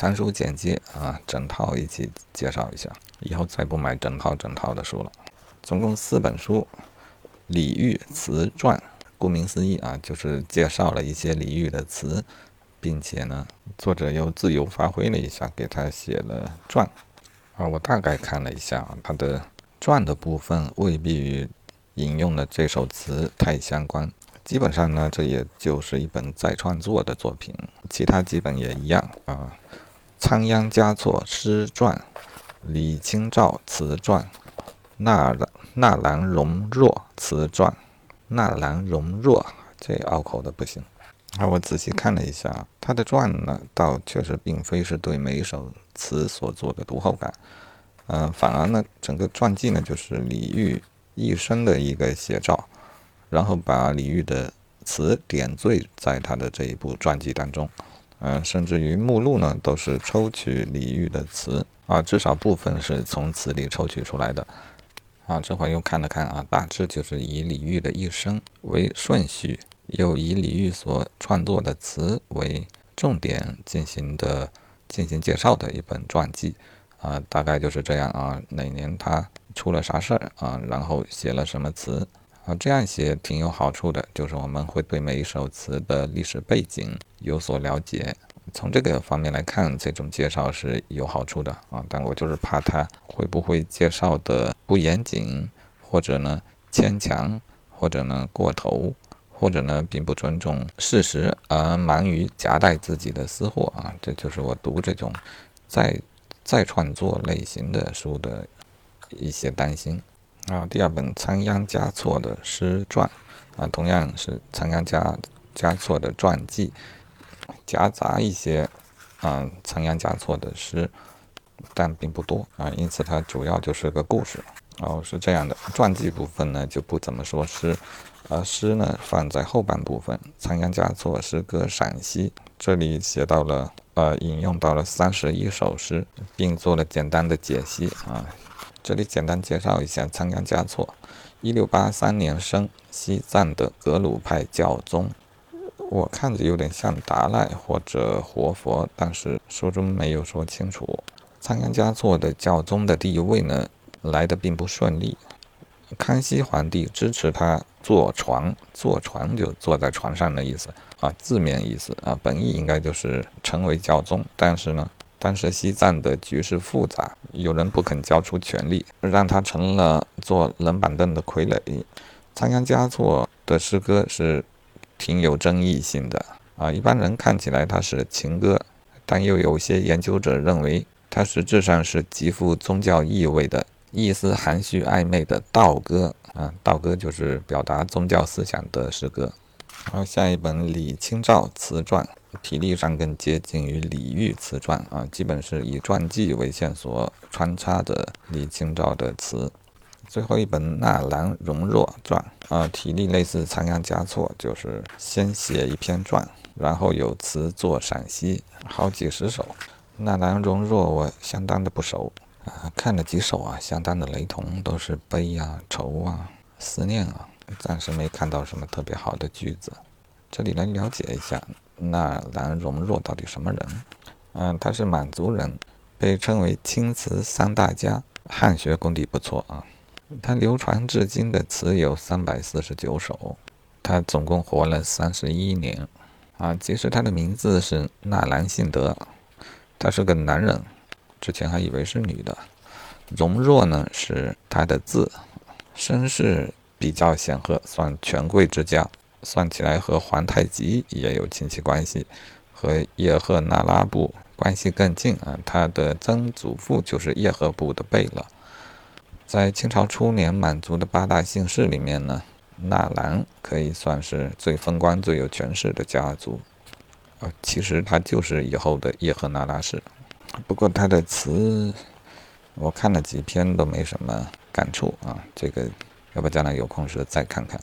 参书简介啊，整套一起介绍一下。以后再不买整套整套的书了。总共四本书，《李煜词传》，顾名思义啊，就是介绍了一些李煜的词，并且呢，作者又自由发挥了一下，给他写了传。啊，我大概看了一下他的传的部分，未必与引用的这首词太相关。基本上呢，这也就是一本再创作的作品，其他基本也一样啊。仓央嘉措诗传，李清照词传，纳纳兰容若词传，纳兰容若这拗口的不行。啊，我仔细看了一下他的传呢，倒确实并非是对每一首词所做的读后感，嗯，反而呢，整个传记呢，就是李煜一生的一个写照。然后把李煜的词点缀在他的这一部传记当中，嗯，甚至于目录呢都是抽取李煜的词啊，至少部分是从词里抽取出来的啊。这会又看了看啊，大致就是以李煜的一生为顺序，又以李煜所创作的词为重点进行的进行介绍的一本传记啊，大概就是这样啊。哪年他出了啥事儿啊？然后写了什么词？这样写挺有好处的，就是我们会对每一首词的历史背景有所了解。从这个方面来看，这种介绍是有好处的啊。但我就是怕他会不会介绍的不严谨，或者呢牵强，或者呢过头，或者呢并不尊重事实，而忙于夹带自己的私货啊。这就是我读这种再再创作类型的书的一些担心。啊，第二本仓央嘉措的诗传，啊，同样是仓央嘉嘉措的传记，夹杂一些啊仓央嘉措的诗，但并不多啊，因此它主要就是个故事。哦，是这样的，传记部分呢就不怎么说诗，而诗呢放在后半部分。仓央嘉措诗歌陕西，这里写到了，呃，引用到了三十一首诗，并做了简单的解析啊。这里简单介绍一下仓央嘉措，一六八三年生，西藏的格鲁派教宗。我看着有点像达赖或者活佛，但是书中没有说清楚。仓央嘉措的教宗的地位呢，来的并不顺利。康熙皇帝支持他坐床，坐床就坐在床上的意思啊，字面意思啊，本意应该就是成为教宗，但是呢。当时西藏的局势复杂，有人不肯交出权力，让他成了坐冷板凳的傀儡。仓央嘉措的诗歌是挺有争议性的啊，一般人看起来他是情歌，但又有些研究者认为他实质上是极富宗教意味的、意思含蓄暧昧的道歌啊，道歌就是表达宗教思想的诗歌。然后，下一本李清照词传。体力上更接近于李煜词传啊，基本是以传记为线索穿插的李清照的词。最后一本《纳兰容若传》啊，体力类似仓央嘉措，就是先写一篇传，然后有词作赏析，好几十首。纳兰容若我相当的不熟啊，看了几首啊，相当的雷同，都是悲啊、愁啊、思念啊，暂时没看到什么特别好的句子。这里来了解一下。纳兰容若到底什么人？嗯，他是满族人，被称为青词三大家，汉学功底不错啊。他流传至今的词有三百四十九首，他总共活了三十一年啊。其实他的名字是纳兰性德，他是个男人，之前还以为是女的。容若呢是他的字，身世比较显赫，算权贵之家。算起来和皇太极也有亲戚关系，和叶赫那拉部关系更近啊。他的曾祖父就是叶赫部的贝勒。在清朝初年，满族的八大姓氏里面呢，纳兰可以算是最风光、最有权势的家族。呃，其实他就是以后的叶赫那拉氏。不过他的词，我看了几篇都没什么感触啊。这个要不将来有空时再看看。